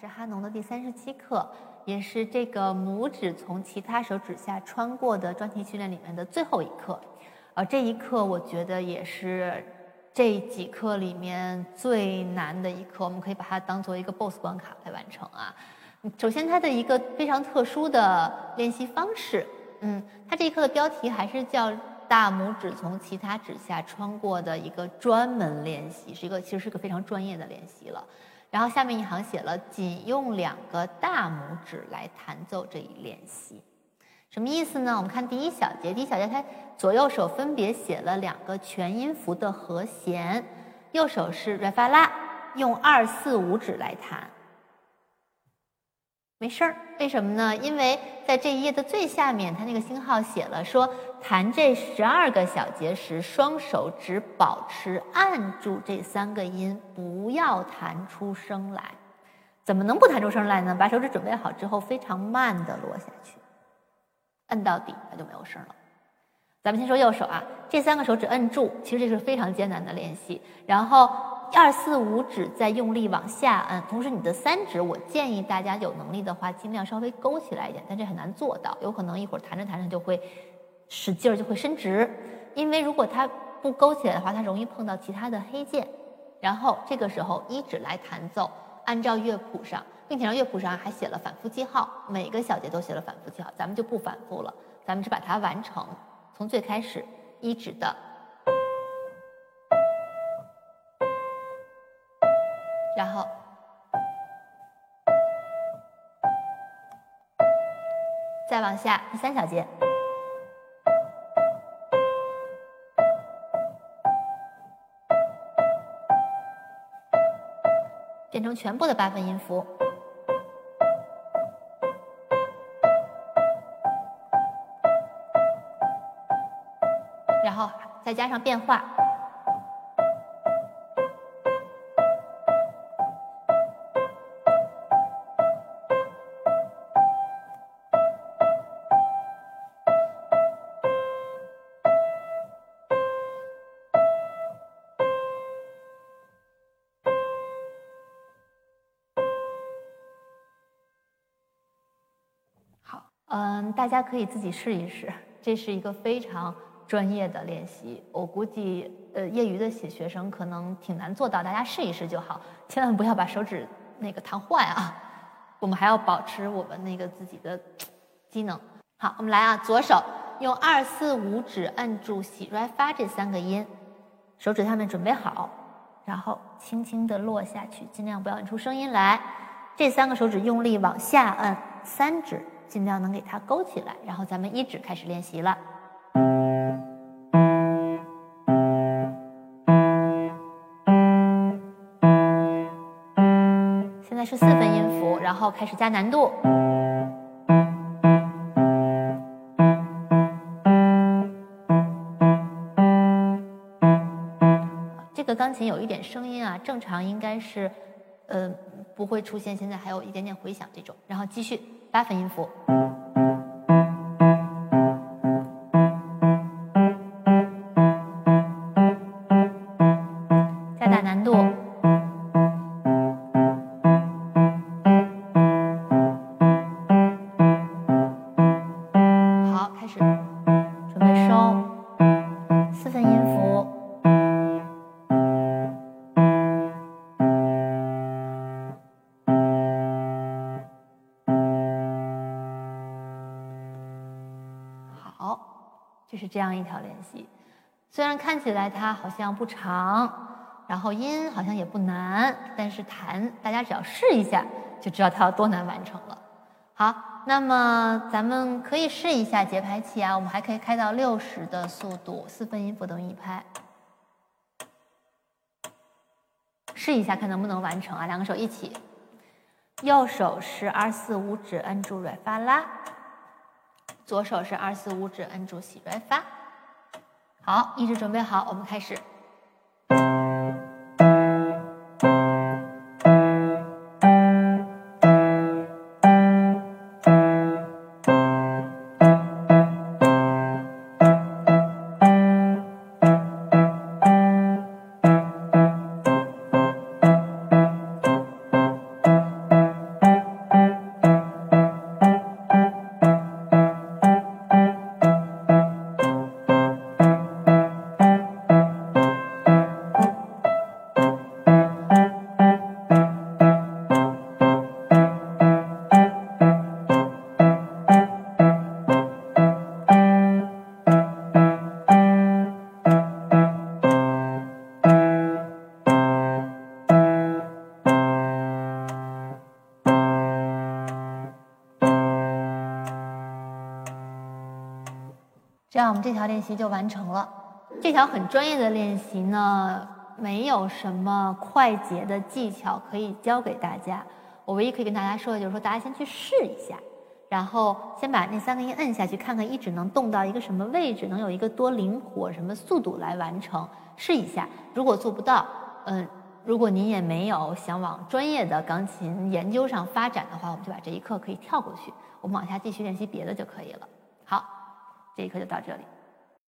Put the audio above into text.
是哈农的第三十七课，也是这个拇指从其他手指下穿过的专题训练里面的最后一课。呃，这一课我觉得也是这几课里面最难的一课，我们可以把它当做一个 BOSS 关卡来完成啊。首先，它的一个非常特殊的练习方式，嗯，它这一课的标题还是叫大拇指从其他指下穿过的一个专门练习，是一个其实是个非常专业的练习了。然后下面一行写了，仅用两个大拇指来弹奏这一练习，什么意思呢？我们看第一小节，第一小节它左右手分别写了两个全音符的和弦，右手是 re fa la，用二四五指来弹。没事儿，为什么呢？因为在这一页的最下面，它那个星号写了说，弹这十二个小节时，双手只保持按住这三个音，不要弹出声来。怎么能不弹出声来呢？把手指准备好之后，非常慢的落下去，摁到底，它就没有声了。咱们先说右手啊，这三个手指摁住，其实这是非常艰难的练习。然后。二四五指再用力往下摁，同时你的三指，我建议大家有能力的话，尽量稍微勾起来一点，但这很难做到，有可能一会儿弹着弹着就会使劲儿就会伸直，因为如果它不勾起来的话，它容易碰到其他的黑键。然后这个时候一指来弹奏，按照乐谱上，并且让乐谱上还写了反复记号，每个小节都写了反复记号，咱们就不反复了，咱们只把它完成，从最开始一指的。然后，再往下第三小节，变成全部的八分音符，然后再加上变化。好嗯，大家可以自己试一试，这是一个非常专业的练习。我估计，呃，业余的学学生可能挺难做到，大家试一试就好，千万不要把手指那个弹坏啊！我们还要保持我们那个自己的机能。好，我们来啊，左手用二四五指摁住喜、来、发这三个音，手指下面准备好，然后轻轻的落下去，尽量不要摁出声音来。这三个手指用力往下摁，三指。尽量能给它勾起来，然后咱们一指开始练习了。是四分音符，然后开始加难度。这个钢琴有一点声音啊，正常应该是，呃，不会出现现在还有一点点回响这种。然后继续。八分音符。就是这样一条练习，虽然看起来它好像不长，然后音好像也不难，但是弹大家只要试一下就知道它有多难完成了。好，那么咱们可以试一下节拍器啊，我们还可以开到六十的速度，四分音符等于一拍，试一下看能不能完成啊。两个手一起，右手是二四五指摁住软发拉。左手是二四五指摁住喜瑞发，好，一直准备好，我们开始。这样我们这条练习就完成了。这条很专业的练习呢，没有什么快捷的技巧可以教给大家。我唯一可以跟大家说的就是说，大家先去试一下，然后先把那三个音摁下去，看看一指能动到一个什么位置，能有一个多灵活什么速度来完成，试一下。如果做不到，嗯，如果您也没有想往专业的钢琴研究上发展的话，我们就把这一课可以跳过去，我们往下继续练习别的就可以了。这一课就到这里。